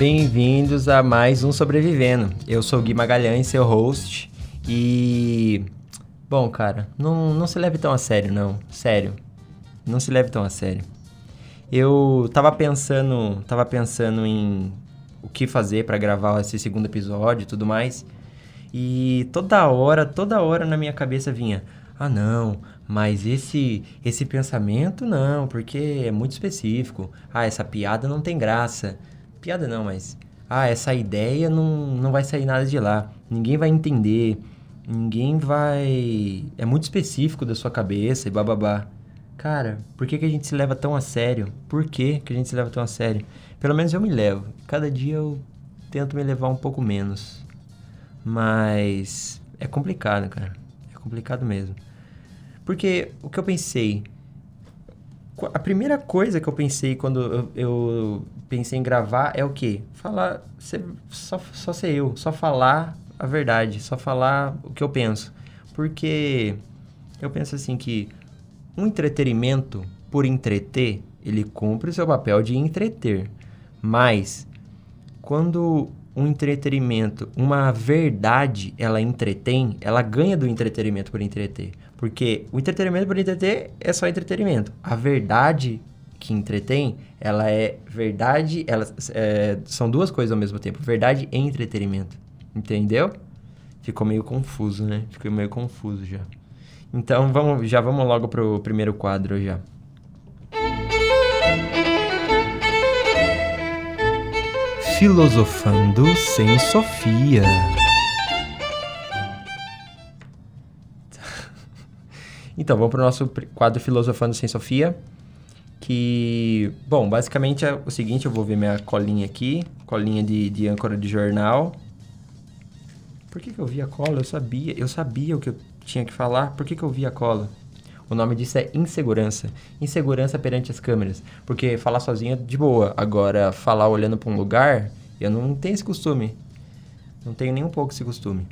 Bem-vindos a mais um Sobrevivendo. Eu sou o Gui Magalhães, seu host. E. Bom, cara, não, não se leve tão a sério, não. Sério. Não se leve tão a sério. Eu tava pensando, tava pensando em o que fazer para gravar esse segundo episódio e tudo mais. E toda hora, toda hora na minha cabeça vinha: "Ah, não, mas esse esse pensamento não, porque é muito específico. Ah, essa piada não tem graça. Piada não, mas ah, essa ideia não, não vai sair nada de lá. Ninguém vai entender. Ninguém vai. É muito específico da sua cabeça e bababá. Cara, por que, que a gente se leva tão a sério? Por que, que a gente se leva tão a sério? Pelo menos eu me levo. Cada dia eu tento me levar um pouco menos. Mas é complicado, cara. É complicado mesmo. Porque o que eu pensei. A primeira coisa que eu pensei quando eu, eu pensei em gravar é o quê? Falar. Ser, só, só ser eu. Só falar a verdade. Só falar o que eu penso. Porque eu penso assim que um entretenimento, por entreter, ele cumpre o seu papel de entreter. Mas, quando um entretenimento, uma verdade, ela entretém, ela ganha do entretenimento por entreter. Porque o entretenimento por entreter é só entretenimento. A verdade que entretém, ela é verdade, elas é, são duas coisas ao mesmo tempo, verdade e entretenimento. Entendeu? Ficou meio confuso, né? Ficou meio confuso já. Então vamos, já vamos logo pro primeiro quadro já. Filosofando sem Sofia. Então, vamos para o nosso quadro Filosofando sem Sofia. Que, bom, basicamente é o seguinte: eu vou ver minha colinha aqui, colinha de, de âncora de jornal. Por que, que eu vi a cola? Eu sabia, eu sabia o que eu tinha que falar. Por que, que eu vi a cola? O nome disso é insegurança. Insegurança perante as câmeras. Porque falar sozinho é de boa. Agora, falar olhando para um lugar, eu não tenho esse costume. Não tenho nem um pouco esse costume.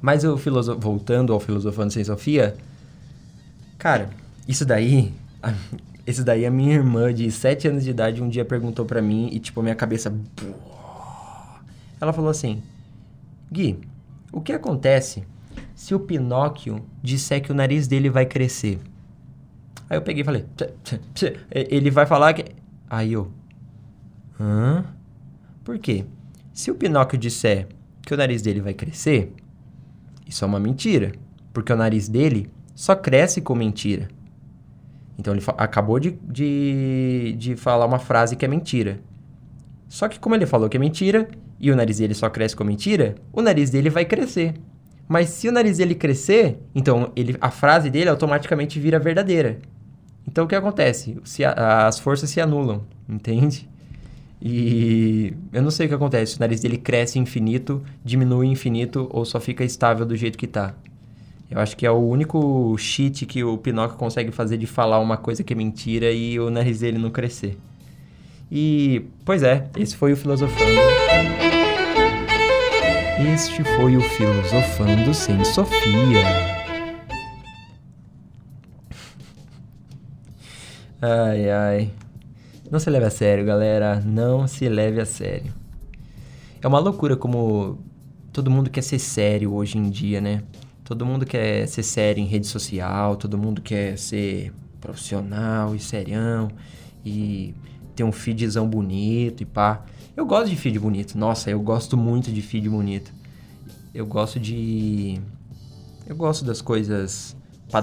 Mas eu voltando ao Filosofando Sem Sofia, cara, isso daí. Esse daí a minha irmã de 7 anos de idade um dia perguntou para mim e, tipo, a minha cabeça. Ela falou assim: Gui, o que acontece se o Pinóquio disser que o nariz dele vai crescer? Aí eu peguei e falei: Ele vai falar que. Aí eu. Hã? Por quê? Se o Pinóquio disser que o nariz dele vai crescer, isso é uma mentira. Porque o nariz dele só cresce com mentira. Então ele acabou de, de, de falar uma frase que é mentira. Só que como ele falou que é mentira, e o nariz dele só cresce com mentira, o nariz dele vai crescer. Mas se o nariz dele crescer, então ele, a frase dele automaticamente vira verdadeira. Então o que acontece? Se a, as forças se anulam, entende? E eu não sei o que acontece. O nariz dele cresce infinito, diminui infinito ou só fica estável do jeito que tá. Eu acho que é o único cheat que o Pinóquio consegue fazer de falar uma coisa que é mentira e o nariz dele não crescer. E, pois é, esse foi o Filosofando. Este foi o Filosofando sem Sofia. Ai, ai. Não se leve a sério, galera. Não se leve a sério. É uma loucura como todo mundo quer ser sério hoje em dia, né? Todo mundo quer ser sério em rede social, todo mundo quer ser profissional e serião e ter um feedzão bonito e pá. Eu gosto de feed bonito. Nossa, eu gosto muito de feed bonito. Eu gosto de. Eu gosto das coisas.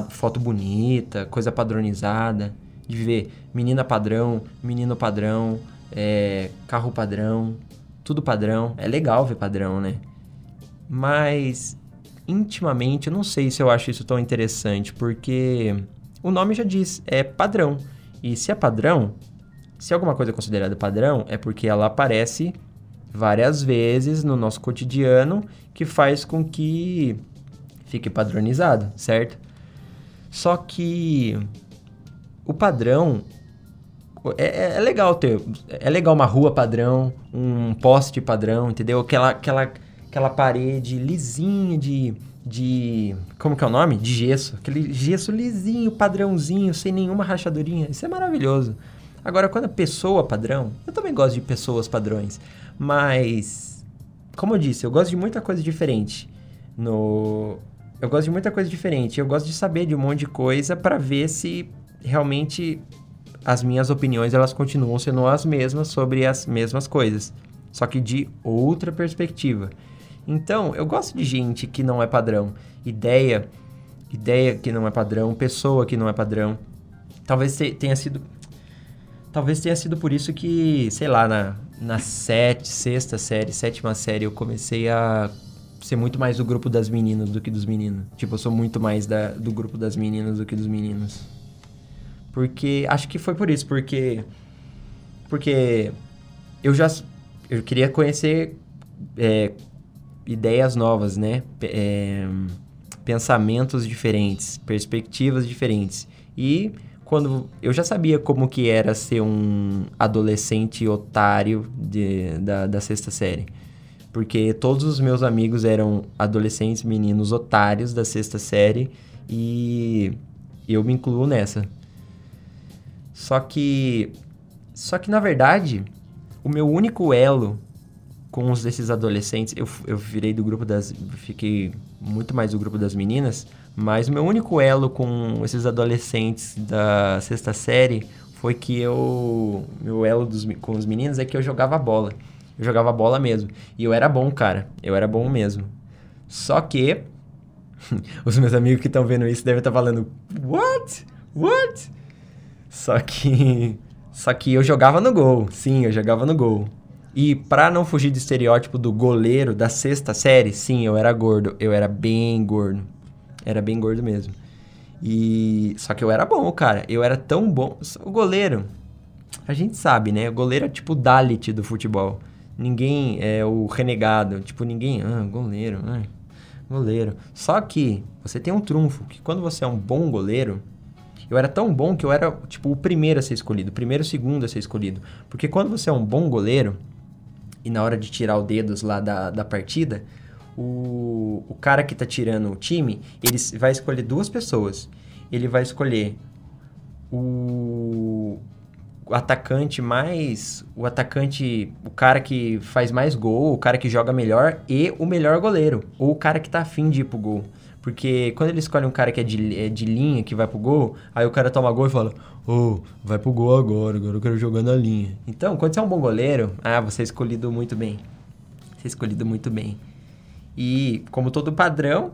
Foto bonita, coisa padronizada. De ver menina padrão, menino padrão, é, carro padrão, tudo padrão. É legal ver padrão, né? Mas, intimamente, eu não sei se eu acho isso tão interessante, porque o nome já diz, é padrão. E se é padrão, se alguma coisa é considerada padrão, é porque ela aparece várias vezes no nosso cotidiano que faz com que fique padronizado, certo? Só que o padrão é, é, é, legal ter, é legal uma rua padrão, um poste padrão, entendeu? Aquela, aquela, aquela parede lisinha de, de, como que é o nome? De gesso, aquele gesso lisinho, padrãozinho, sem nenhuma rachadurinha. Isso é maravilhoso. Agora, quando a pessoa padrão, eu também gosto de pessoas padrões, mas como eu disse, eu gosto de muita coisa diferente. No eu gosto de muita coisa diferente. Eu gosto de saber de um monte de coisa para ver se realmente as minhas opiniões elas continuam sendo as mesmas sobre as mesmas coisas, só que de outra perspectiva. Então, eu gosto de gente que não é padrão, ideia, ideia que não é padrão, pessoa que não é padrão. Talvez tenha sido talvez tenha sido por isso que, sei lá, na na sete, sexta série, sétima série eu comecei a ser muito mais do grupo das meninas do que dos meninos. Tipo, eu sou muito mais da, do grupo das meninas do que dos meninos. Porque acho que foi por isso, porque porque eu já eu queria conhecer é, ideias novas, né? É, pensamentos diferentes, perspectivas diferentes. E quando eu já sabia como que era ser um adolescente otário de, da, da sexta série. Porque todos os meus amigos eram adolescentes meninos otários da sexta série e eu me incluo nessa. Só que. Só que, na verdade, o meu único elo com os desses adolescentes. Eu, eu virei do grupo das. Fiquei muito mais do grupo das meninas. Mas o meu único elo com esses adolescentes da sexta série foi que eu. Meu elo dos, com os meninos é que eu jogava bola. Eu jogava bola mesmo. E eu era bom, cara. Eu era bom mesmo. Só que. os meus amigos que estão vendo isso devem estar falando: What? What? Só que. Só que eu jogava no gol. Sim, eu jogava no gol. E pra não fugir do estereótipo do goleiro da sexta série, sim, eu era gordo. Eu era bem gordo. Era bem gordo mesmo. E. Só que eu era bom, cara. Eu era tão bom. O goleiro. A gente sabe, né? O goleiro é tipo o Dalit do futebol. Ninguém é o renegado. Tipo, ninguém. Ah, goleiro. Ah, goleiro. Só que você tem um trunfo. Que quando você é um bom goleiro eu era tão bom que eu era, tipo, o primeiro a ser escolhido, o primeiro, o segundo a ser escolhido. Porque quando você é um bom goleiro, e na hora de tirar o dedos lá da, da partida, o, o cara que tá tirando o time, ele vai escolher duas pessoas. Ele vai escolher o, o atacante mais. O atacante. O cara que faz mais gol, o cara que joga melhor e o melhor goleiro. Ou o cara que tá afim de ir pro gol. Porque quando ele escolhe um cara que é de, é de linha, que vai pro gol, aí o cara toma gol e fala: Ô, oh, vai pro gol agora, agora eu quero jogar na linha. Então, quando você é um bom goleiro, ah, você é escolhido muito bem. Você é escolhido muito bem. E, como todo padrão,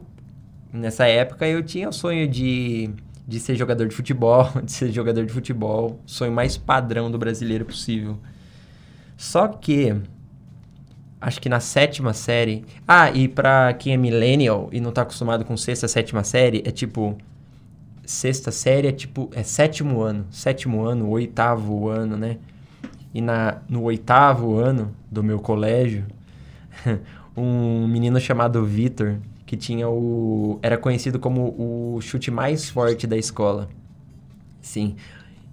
nessa época eu tinha o sonho de, de ser jogador de futebol, de ser jogador de futebol, sonho mais padrão do brasileiro possível. Só que acho que na sétima série. Ah, e pra quem é millennial e não tá acostumado com sexta, sétima série, é tipo. Sexta série é tipo. É sétimo ano. Sétimo ano, oitavo ano, né? E na, no oitavo ano do meu colégio, um menino chamado Vitor, que tinha o. Era conhecido como o chute mais forte da escola. Sim.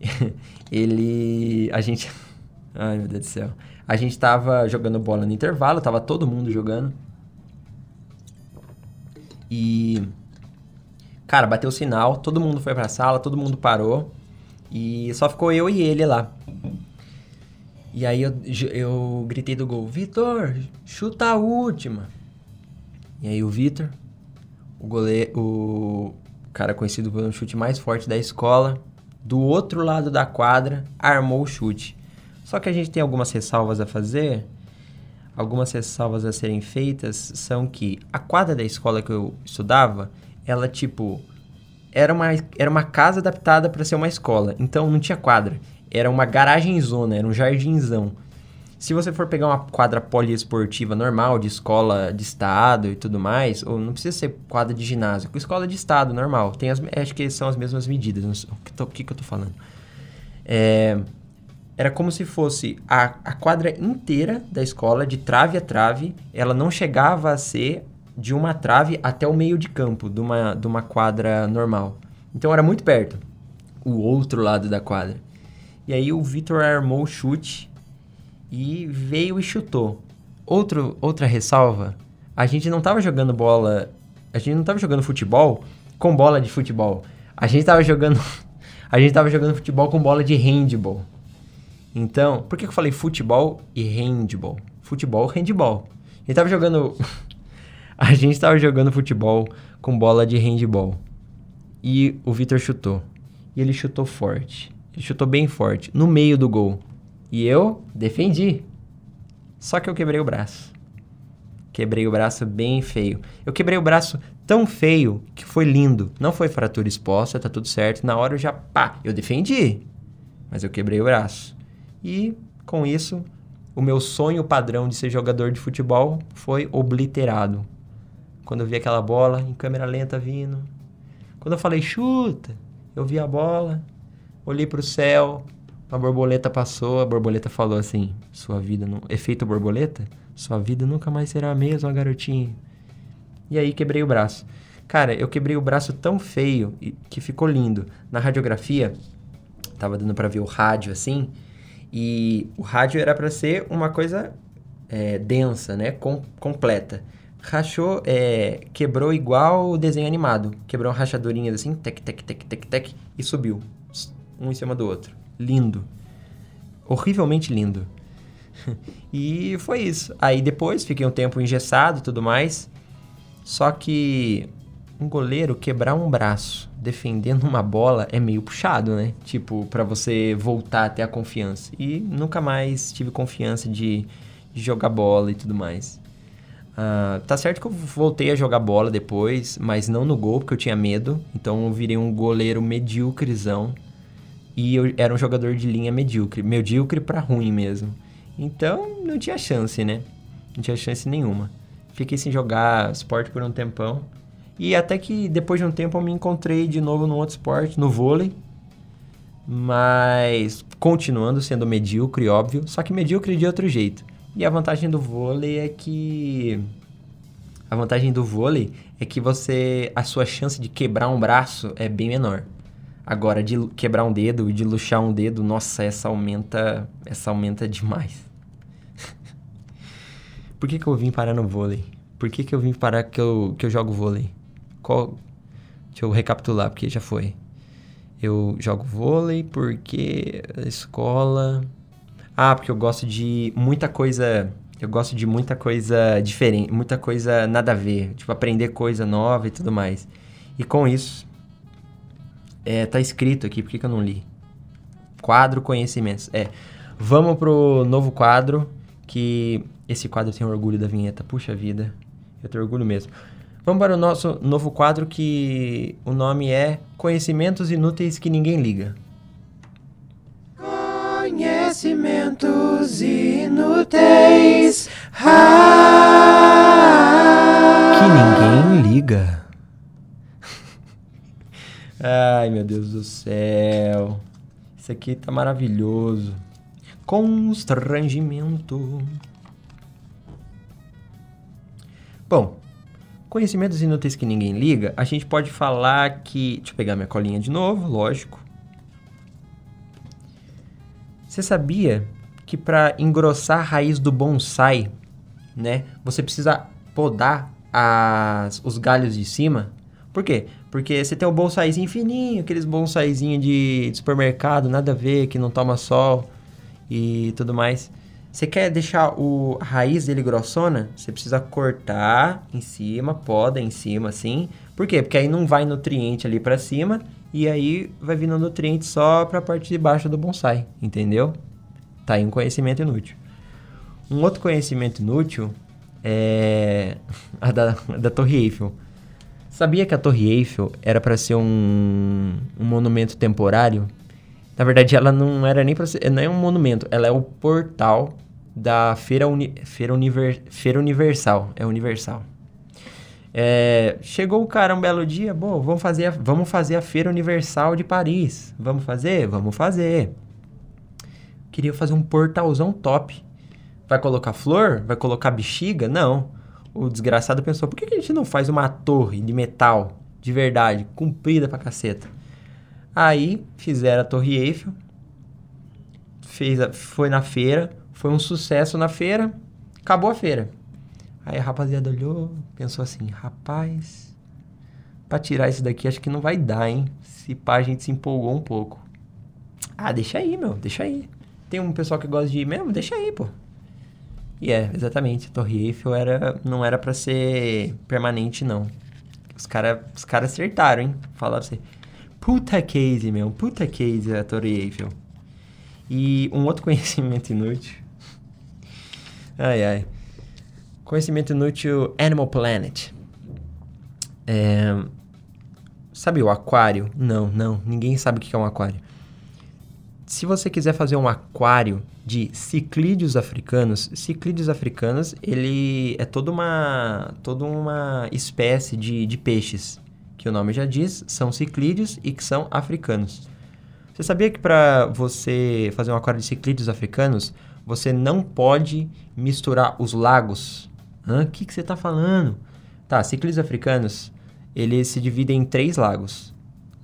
Ele. A gente. Ai, meu Deus do céu. A gente tava jogando bola no intervalo, tava todo mundo jogando. E. Cara, bateu o sinal, todo mundo foi pra sala, todo mundo parou. E só ficou eu e ele lá. E aí eu, eu gritei do gol: Vitor, chuta a última. E aí o Vitor, o goleiro, o cara conhecido pelo chute mais forte da escola, do outro lado da quadra, armou o chute. Só que a gente tem algumas ressalvas a fazer. Algumas ressalvas a serem feitas são que a quadra da escola que eu estudava, ela tipo era uma, era uma casa adaptada para ser uma escola. Então não tinha quadra, era uma garagem zona, era um jardinzão. Se você for pegar uma quadra poliesportiva normal, de escola de estado e tudo mais, ou não precisa ser quadra de ginásio, escola de estado normal, tem as, acho que são as mesmas medidas. o que, que, que eu tô falando? É, era como se fosse a, a quadra inteira da escola, de trave a trave, ela não chegava a ser de uma trave até o meio de campo, de uma, de uma quadra normal. Então era muito perto, o outro lado da quadra. E aí o Vitor armou o chute e veio e chutou. Outro, outra ressalva, a gente não estava jogando bola, a gente não estava jogando futebol com bola de futebol. A gente estava jogando a gente tava jogando futebol com bola de handball. Então, por que eu falei futebol e handball? Futebol, handball. Ele tava jogando. a gente tava jogando futebol com bola de handball. E o Vitor chutou. E ele chutou forte. Ele chutou bem forte, no meio do gol. E eu defendi. Só que eu quebrei o braço. Quebrei o braço bem feio. Eu quebrei o braço tão feio que foi lindo. Não foi fratura exposta, tá tudo certo. Na hora eu já, pá, eu defendi. Mas eu quebrei o braço. E com isso, o meu sonho padrão de ser jogador de futebol foi obliterado. Quando eu vi aquela bola em câmera lenta vindo. Quando eu falei chuta, eu vi a bola, olhei para o céu, a borboleta passou, a borboleta falou assim: Sua vida não. Efeito borboleta? Sua vida nunca mais será a mesma, garotinho. E aí quebrei o braço. Cara, eu quebrei o braço tão feio que ficou lindo. Na radiografia, tava dando para ver o rádio assim, e o rádio era para ser uma coisa é, densa, né? Com, completa. Rachou, é, quebrou igual o desenho animado. Quebrou rachadurinhas assim, tec, tec, tec, tec, tec, e subiu. Um em cima do outro. Lindo. Horrivelmente lindo. e foi isso. Aí depois fiquei um tempo engessado e tudo mais. Só que um goleiro quebrar um braço defendendo uma bola é meio puxado, né? Tipo, para você voltar a ter a confiança. E nunca mais tive confiança de, de jogar bola e tudo mais. Uh, tá certo que eu voltei a jogar bola depois, mas não no gol, porque eu tinha medo. Então eu virei um goleiro medíocrezão. E eu era um jogador de linha medíocre. Medíocre para ruim mesmo. Então não tinha chance, né? Não tinha chance nenhuma. Fiquei sem jogar esporte por um tempão. E até que depois de um tempo eu me encontrei de novo no outro esporte, no vôlei. Mas continuando sendo medíocre, óbvio, só que medíocre de outro jeito. E a vantagem do vôlei é que a vantagem do vôlei é que você a sua chance de quebrar um braço é bem menor. Agora de quebrar um dedo e de luxar um dedo, nossa, essa aumenta, essa aumenta demais. Por que, que eu vim parar no vôlei? Por que, que eu vim parar que eu, que eu jogo vôlei? Qual... Deixa eu recapitular, porque já foi. Eu jogo vôlei porque a escola. Ah, porque eu gosto de muita coisa. Eu gosto de muita coisa diferente, muita coisa nada a ver. Tipo, aprender coisa nova e tudo mais. E com isso. É, tá escrito aqui, por que, que eu não li? Quadro Conhecimentos. É. Vamos pro novo quadro. Que esse quadro tem orgulho da vinheta. Puxa vida. Eu tenho orgulho mesmo. Vamos para o nosso novo quadro que o nome é Conhecimentos Inúteis que Ninguém Liga. Conhecimentos inúteis que ninguém liga. Ai, meu Deus do céu. Isso aqui tá maravilhoso. Constrangimento. Bom, Conhecimentos inúteis que ninguém liga, a gente pode falar que. Deixa eu pegar minha colinha de novo, lógico. Você sabia que para engrossar a raiz do bonsai, né, você precisa podar as, os galhos de cima? Por quê? Porque você tem o bonsaizinho fininho, aqueles bonsaizinhos de, de supermercado, nada a ver, que não toma sol e tudo mais. Você quer deixar o, a raiz dele grossona? Você precisa cortar em cima, poda em cima, assim. Por quê? Porque aí não vai nutriente ali para cima e aí vai vindo nutriente só para a parte de baixo do bonsai, entendeu? Tá aí um conhecimento inútil. Um outro conhecimento inútil é a da, da Torre Eiffel. Sabia que a Torre Eiffel era para ser um, um monumento temporário? Na verdade, ela não era nem para ser, não é um monumento, ela é o portal da Feira, Uni, Feira, Univer, Feira Universal. É Universal. É, chegou o cara um belo dia, bom, vamos fazer, a, vamos fazer a Feira Universal de Paris. Vamos fazer? Vamos fazer. Queria fazer um portalzão top. Vai colocar flor? Vai colocar bexiga? Não. O desgraçado pensou, por que a gente não faz uma torre de metal, de verdade, comprida pra caceta? Aí fizeram a Torre Eiffel, fez a, foi na feira, foi um sucesso na feira, acabou a feira. Aí a rapaziada olhou, pensou assim, rapaz, pra tirar isso daqui acho que não vai dar, hein? Se pá, a gente se empolgou um pouco. Ah, deixa aí, meu, deixa aí. tem um pessoal que gosta de ir mesmo, deixa aí, pô. E é, exatamente. A Torre Eiffel era, não era para ser permanente, não. Os caras os cara acertaram, hein? Falaram assim, puta case, meu. Puta case a Torre Eiffel. E um outro conhecimento inútil. Ai, ai. Conhecimento inútil Animal Planet. É... Sabe o aquário? Não, não. Ninguém sabe o que é um aquário. Se você quiser fazer um aquário de ciclídeos africanos, ciclídeos africanos, ele é toda uma, toda uma espécie de, de peixes, que o nome já diz, são ciclídeos e que são africanos. Você sabia que para você fazer um aquário de ciclídeos africanos, você não pode misturar os lagos? O que, que você está falando? Tá, ciclídeos africanos, eles se dividem em três lagos.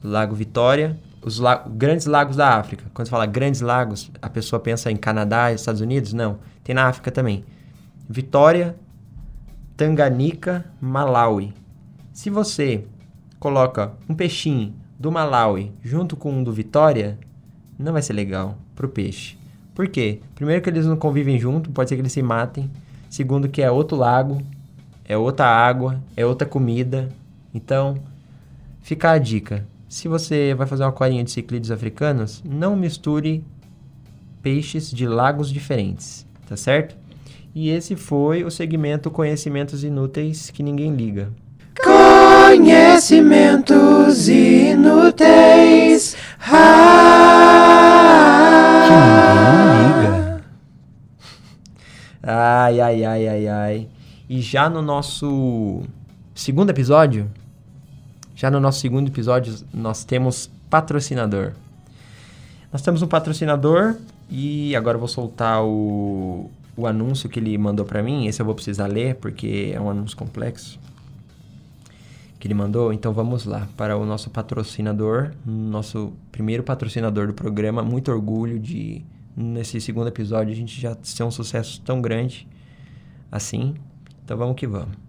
Lago Vitória, os la grandes lagos da África. Quando você fala grandes lagos, a pessoa pensa em Canadá Estados Unidos? Não. Tem na África também. Vitória, Tanganica, Malawi. Se você coloca um peixinho do Malawi junto com um do Vitória, não vai ser legal pro peixe. Por quê? Primeiro que eles não convivem junto, pode ser que eles se matem. Segundo que é outro lago, é outra água, é outra comida. Então, fica a dica. Se você vai fazer uma aquarinha de ciclídeos africanos, não misture peixes de lagos diferentes, tá certo? E esse foi o segmento Conhecimentos Inúteis que ninguém liga. Conhecimentos inúteis. Ai, ai, ai, ai. E já no nosso segundo episódio, já no nosso segundo episódio, nós temos patrocinador. Nós temos um patrocinador e agora eu vou soltar o, o anúncio que ele mandou para mim. Esse eu vou precisar ler porque é um anúncio complexo que ele mandou. Então vamos lá para o nosso patrocinador, nosso primeiro patrocinador do programa. Muito orgulho de nesse segundo episódio a gente já ser um sucesso tão grande assim. Então vamos que vamos.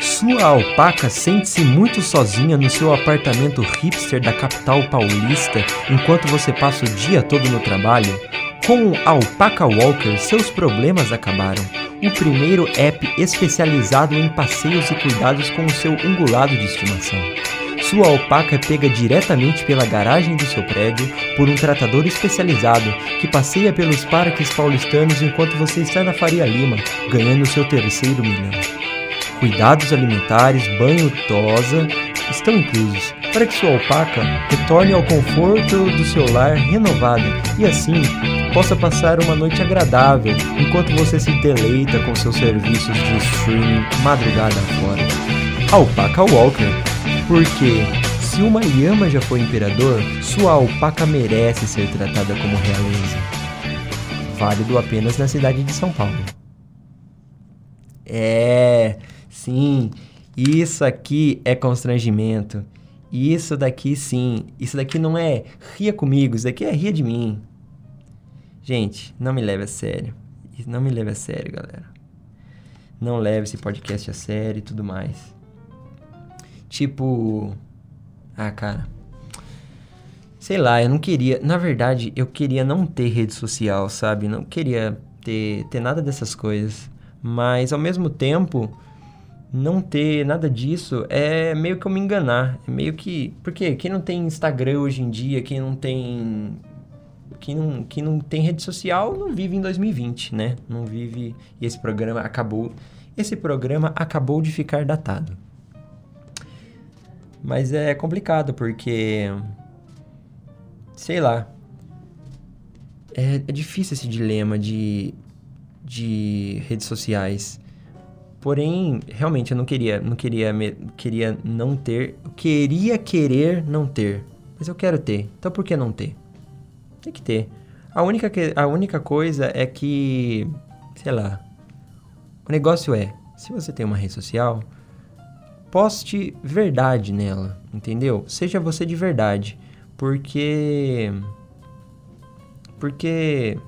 Sua alpaca sente-se muito sozinha no seu apartamento hipster da capital paulista enquanto você passa o dia todo no trabalho? Com o Alpaca Walker, seus problemas acabaram. O primeiro app especializado em passeios e cuidados com o seu ungulado de estimação. Sua alpaca é pega diretamente pela garagem do seu prédio por um tratador especializado que passeia pelos parques paulistanos enquanto você está na Faria Lima, ganhando seu terceiro milhão. Cuidados alimentares, banho, tosa estão inclusos para que sua alpaca retorne ao conforto do seu lar renovada e assim possa passar uma noite agradável enquanto você se deleita com seus serviços de streaming madrugada fora. Alpaca Walker, porque se uma Yama já foi imperador, sua alpaca merece ser tratada como realeza. Válido apenas na cidade de São Paulo. É, Sim, isso aqui é constrangimento. Isso daqui sim. Isso daqui não é ria comigo, isso daqui é ria de mim. Gente, não me leve a sério. Não me leve a sério, galera. Não leve esse podcast a sério e tudo mais. Tipo. Ah, cara. Sei lá, eu não queria. Na verdade, eu queria não ter rede social, sabe? Não queria ter, ter nada dessas coisas. Mas ao mesmo tempo não ter nada disso é meio que eu me enganar. É meio que. Porque quem não tem Instagram hoje em dia, quem não tem. Quem não, quem não tem rede social não vive em 2020, né? Não vive. E esse programa acabou. Esse programa acabou de ficar datado. Mas é complicado porque. Sei lá. É, é difícil esse dilema de, de redes sociais Porém, realmente eu não queria, não queria, queria não ter, queria querer não ter, mas eu quero ter. Então por que não ter? Tem que ter. A única, que, a única coisa é que, sei lá, o negócio é, se você tem uma rede social, poste verdade nela, entendeu? Seja você de verdade, porque porque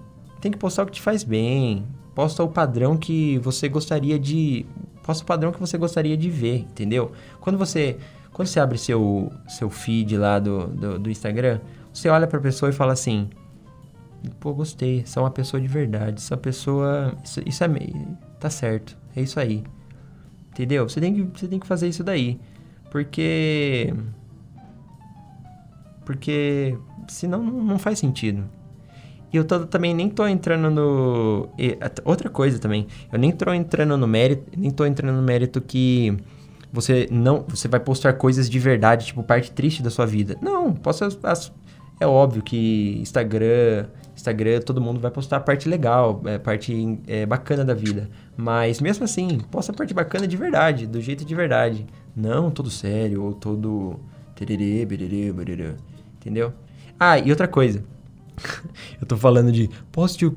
tem que postar o que te faz bem, posta o padrão que você gostaria de posta o padrão que você gostaria de ver, entendeu? Quando você quando você abre seu seu feed lá do, do, do Instagram, você olha pra pessoa e fala assim: pô, gostei, essa é uma pessoa de verdade, essa pessoa. Isso, isso é. Tá certo, é isso aí. Entendeu? Você tem que, você tem que fazer isso daí. Porque. Porque. Senão não faz sentido. E eu tô, também nem tô entrando no. E, outra coisa também. Eu nem tô entrando no mérito. Nem tô entrando no mérito que você não. Você vai postar coisas de verdade, tipo, parte triste da sua vida. Não, posso. É óbvio que Instagram. Instagram, todo mundo vai postar a parte legal, a parte é, bacana da vida. Mas mesmo assim, posta a parte bacana de verdade, do jeito de verdade. Não todo sério ou todo. Tererê, bererê, bererê. Entendeu? Ah, e outra coisa. Eu tô falando de poste o,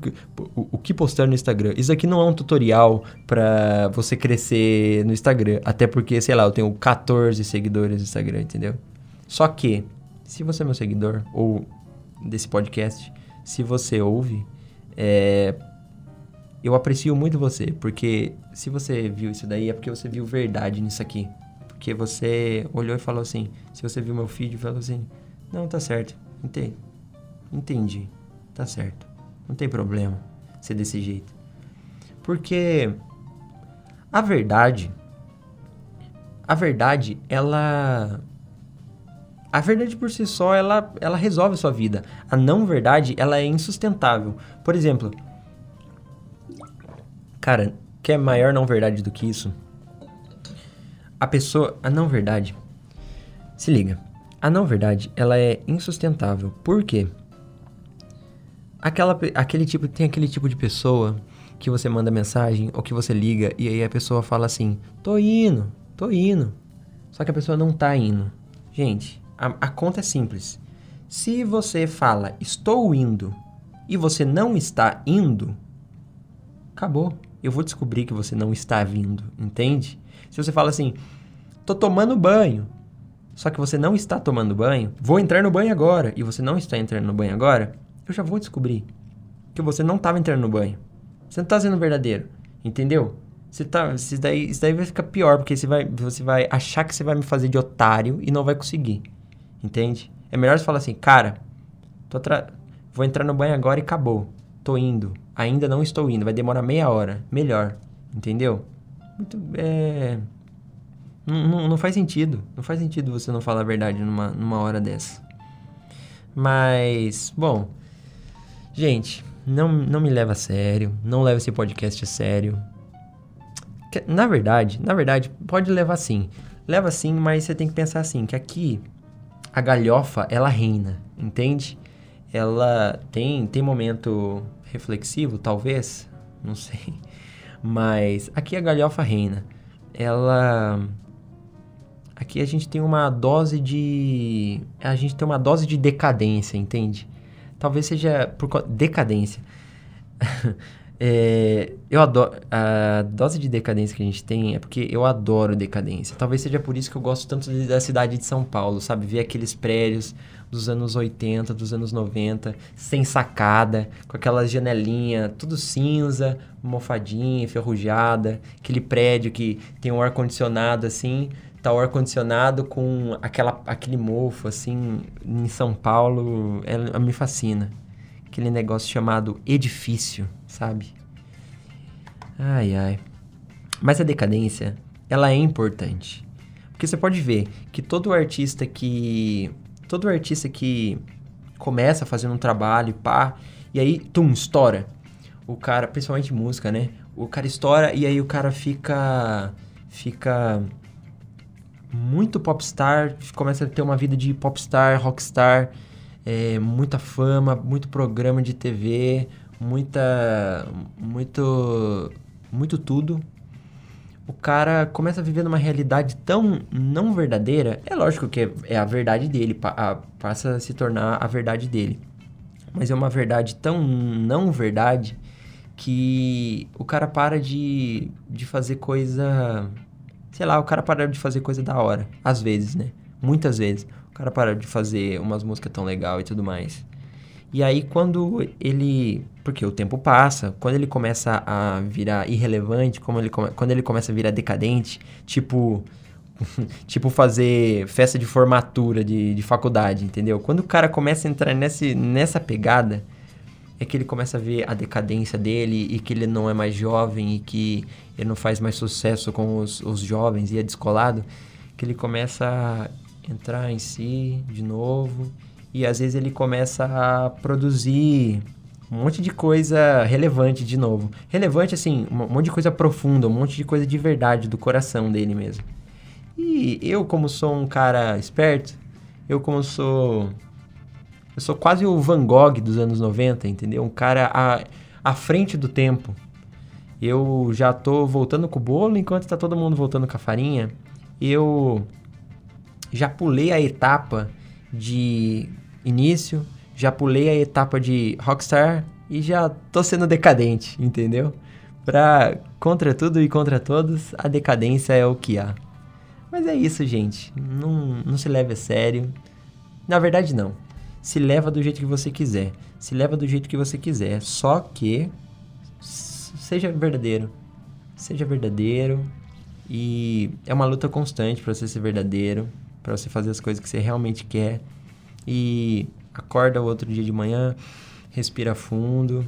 o, o, que postar no Instagram. Isso aqui não é um tutorial para você crescer no Instagram. Até porque, sei lá, eu tenho 14 seguidores no Instagram, entendeu? Só que, se você é meu seguidor, ou desse podcast, se você ouve, é, eu aprecio muito você. Porque se você viu isso daí, é porque você viu verdade nisso aqui. Porque você olhou e falou assim. Se você viu meu feed falou assim: Não, tá certo, entendi Entendi. Tá certo. Não tem problema ser desse jeito. Porque a verdade a verdade, ela a verdade por si só, ela, ela resolve a sua vida. A não verdade, ela é insustentável. Por exemplo, cara, quer maior não verdade do que isso? A pessoa, a não verdade. Se liga. A não verdade, ela é insustentável. Por quê? Aquela, aquele tipo, tem aquele tipo de pessoa que você manda mensagem ou que você liga e aí a pessoa fala assim: tô indo, tô indo. Só que a pessoa não tá indo. Gente, a, a conta é simples. Se você fala estou indo e você não está indo, acabou. Eu vou descobrir que você não está vindo, entende? Se você fala assim, tô tomando banho, só que você não está tomando banho, vou entrar no banho agora e você não está entrando no banho agora, eu já vou descobrir que você não estava entrando no banho. Você não está sendo verdadeiro, entendeu? Você tá, isso, daí, isso daí vai ficar pior, porque você vai, você vai achar que você vai me fazer de otário e não vai conseguir, entende? É melhor você falar assim, cara, tra... vou entrar no banho agora e acabou. Tô indo. Ainda não estou indo, vai demorar meia hora. Melhor, entendeu? Muito, é... Não, não, não, faz sentido. Não faz sentido você não falar a verdade numa, numa hora dessa. Mas, bom, Gente, não, não me leva a sério, não leva esse podcast a sério. Na verdade, na verdade, pode levar sim. Leva sim, mas você tem que pensar assim, que aqui a galhofa, ela reina, entende? Ela tem, tem momento reflexivo, talvez, não sei. Mas aqui a galhofa reina. Ela aqui a gente tem uma dose de a gente tem uma dose de decadência, entende? talvez seja por decadência. é, eu adoro. A dose de decadência que a gente tem é porque eu adoro decadência. Talvez seja por isso que eu gosto tanto da cidade de São Paulo, sabe? Ver aqueles prédios dos anos 80, dos anos 90, sem sacada, com aquelas janelinhas, tudo cinza, mofadinha, enferrujada, aquele prédio que tem um ar-condicionado assim, tá o ar-condicionado com aquela, aquele mofo, assim, em São Paulo, é, me fascina. Aquele negócio chamado edifício, sabe? Ai, ai. Mas a decadência, ela é importante. Porque você pode ver que todo artista que... Todo artista que começa fazendo um trabalho, pá, e aí, tum, estoura. O cara, principalmente música, né? O cara estoura e aí o cara fica... Fica muito popstar, começa a ter uma vida de popstar, rockstar, é, muita fama, muito programa de TV, muita. muito. muito tudo. O cara começa a viver numa realidade tão não verdadeira, é lógico que é a verdade dele, passa a se tornar a verdade dele. Mas é uma verdade tão não verdade que o cara para de, de fazer coisa sei lá, o cara para de fazer coisa da hora. Às vezes, né? Muitas vezes. O cara para de fazer umas músicas tão legal e tudo mais. E aí, quando ele. Porque o tempo passa, quando ele começa a virar irrelevante, como ele, quando ele começa a virar decadente, tipo tipo fazer festa de formatura de, de faculdade, entendeu? Quando o cara começa a entrar nesse, nessa pegada, é que ele começa a ver a decadência dele e que ele não é mais jovem e que ele não faz mais sucesso com os, os jovens e é descolado, que ele começa a entrar em si de novo e às vezes ele começa a produzir um monte de coisa relevante de novo. Relevante, assim, um monte de coisa profunda, um monte de coisa de verdade, do coração dele mesmo. E eu, como sou um cara esperto, eu como sou eu sou quase o Van Gogh dos anos 90, entendeu? Um cara à, à frente do tempo. Eu já tô voltando com o bolo enquanto tá todo mundo voltando com a farinha. Eu já pulei a etapa de início, já pulei a etapa de rockstar e já tô sendo decadente, entendeu? Pra contra tudo e contra todos, a decadência é o que há. Mas é isso, gente. Não, não se leve a sério. Na verdade, não se leva do jeito que você quiser. Se leva do jeito que você quiser. Só que seja verdadeiro. Seja verdadeiro. E é uma luta constante para você ser verdadeiro, para você fazer as coisas que você realmente quer. E acorda o outro dia de manhã, respira fundo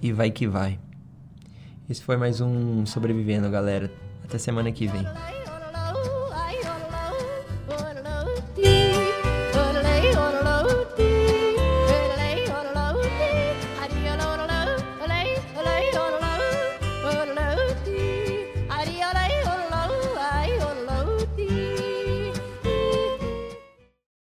e vai que vai. Esse foi mais um Sobrevivendo, galera. Até semana que vem.